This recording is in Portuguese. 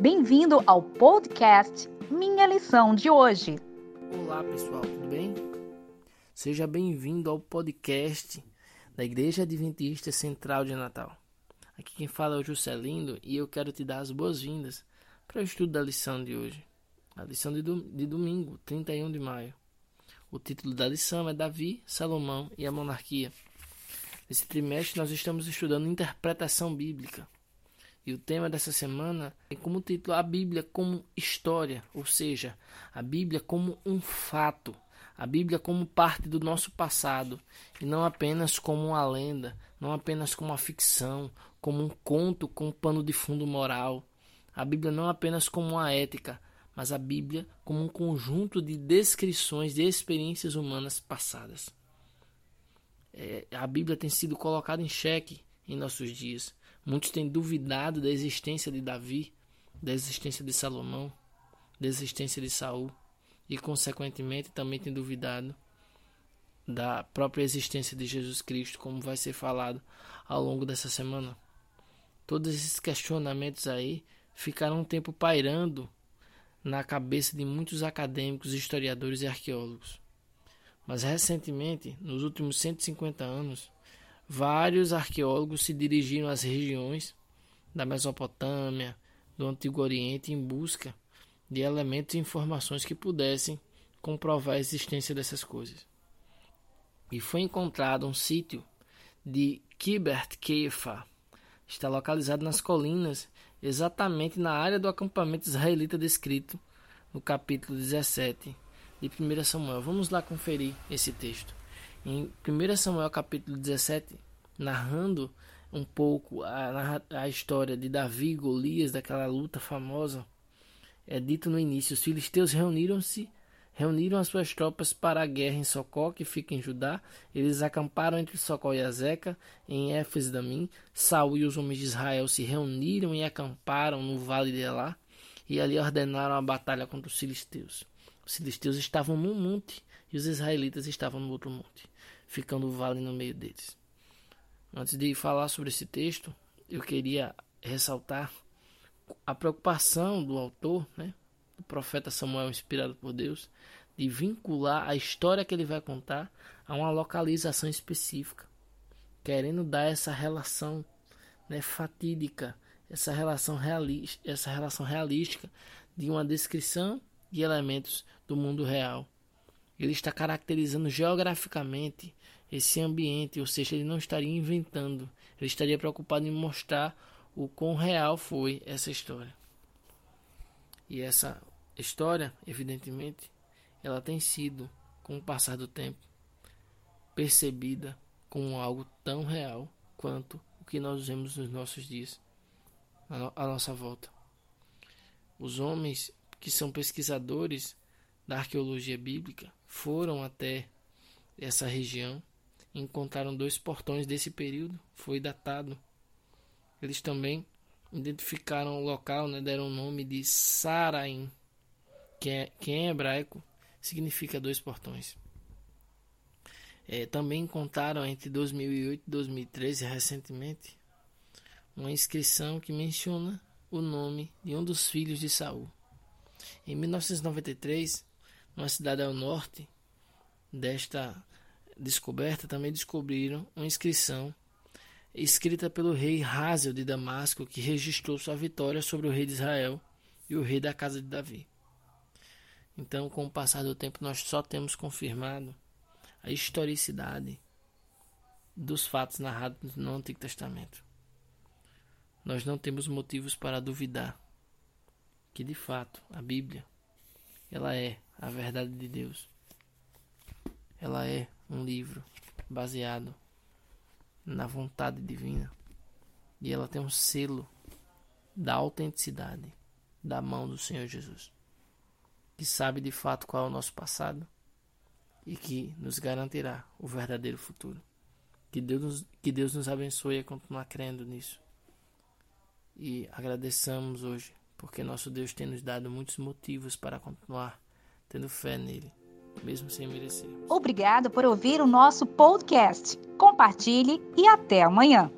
Bem-vindo ao podcast Minha Lição de hoje. Olá, pessoal, tudo bem? Seja bem-vindo ao podcast da Igreja Adventista Central de Natal. Aqui quem fala é o Juscelino e eu quero te dar as boas-vindas para o estudo da lição de hoje. A lição de, de domingo, 31 de maio. O título da lição é Davi, Salomão e a Monarquia. Nesse trimestre nós estamos estudando interpretação bíblica. E o tema dessa semana é como título a Bíblia como história, ou seja, a Bíblia como um fato, a Bíblia como parte do nosso passado e não apenas como uma lenda, não apenas como uma ficção, como um conto com um pano de fundo moral. A Bíblia não apenas como uma ética, mas a Bíblia como um conjunto de descrições de experiências humanas passadas. É, a Bíblia tem sido colocada em xeque em nossos dias. Muitos têm duvidado da existência de Davi, da existência de Salomão, da existência de Saul e, consequentemente, também têm duvidado da própria existência de Jesus Cristo, como vai ser falado ao longo dessa semana. Todos esses questionamentos aí ficaram um tempo pairando na cabeça de muitos acadêmicos, historiadores e arqueólogos. Mas recentemente, nos últimos 150 anos, vários arqueólogos se dirigiram às regiões da Mesopotâmia, do Antigo Oriente em busca de elementos e informações que pudessem comprovar a existência dessas coisas. E foi encontrado um sítio de Kibert Kefa. Está localizado nas colinas exatamente na área do acampamento israelita descrito no capítulo 17 de 1 Samuel. Vamos lá conferir esse texto. Em 1 Samuel capítulo 17, narrando um pouco a, a história de Davi e Golias, daquela luta famosa, é dito no início: os filisteus reuniram-se reuniram as suas tropas para a guerra em Socó, que fica em Judá. Eles acamparam entre Socó e Azeca, em Éfes Damim. Saul e os homens de Israel se reuniram e acamparam no vale de Elá, e ali ordenaram a batalha contra os filisteus. Os filisteus estavam num monte e os israelitas estavam no outro monte, ficando o vale no meio deles. Antes de falar sobre esse texto, eu queria ressaltar a preocupação do autor, né, do profeta Samuel inspirado por Deus, de vincular a história que ele vai contar a uma localização específica, querendo dar essa relação né, fatídica, essa relação, essa relação realística de uma descrição de elementos do mundo real. Ele está caracterizando geograficamente esse ambiente, ou seja, ele não estaria inventando, ele estaria preocupado em mostrar o quão real foi essa história. E essa história, evidentemente, ela tem sido, com o passar do tempo, percebida como algo tão real quanto o que nós vemos nos nossos dias, à nossa volta. Os homens que são pesquisadores da arqueologia bíblica foram até essa região e encontraram dois portões desse período, foi datado. Eles também identificaram o local, né, deram o nome de Saraim, que, é, que em hebraico significa dois portões. É, também encontraram entre 2008 e 2013, recentemente, uma inscrição que menciona o nome de um dos filhos de Saul. Em 1993, numa cidade ao norte desta descoberta, também descobriram uma inscrição escrita pelo rei Hazel de Damasco, que registrou sua vitória sobre o rei de Israel e o rei da casa de Davi. Então, com o passar do tempo, nós só temos confirmado a historicidade dos fatos narrados no Antigo Testamento. Nós não temos motivos para duvidar que, de fato, a Bíblia ela é a verdade de Deus. Ela é um livro baseado na vontade divina. E ela tem um selo da autenticidade da mão do Senhor Jesus, que sabe de fato qual é o nosso passado e que nos garantirá o verdadeiro futuro. Que Deus nos, que Deus nos abençoe a continuar crendo nisso. E agradeçamos hoje, porque nosso Deus tem nos dado muitos motivos para continuar tendo fé nele mesmo sem merecer. Obrigado por ouvir o nosso podcast. Compartilhe e até amanhã.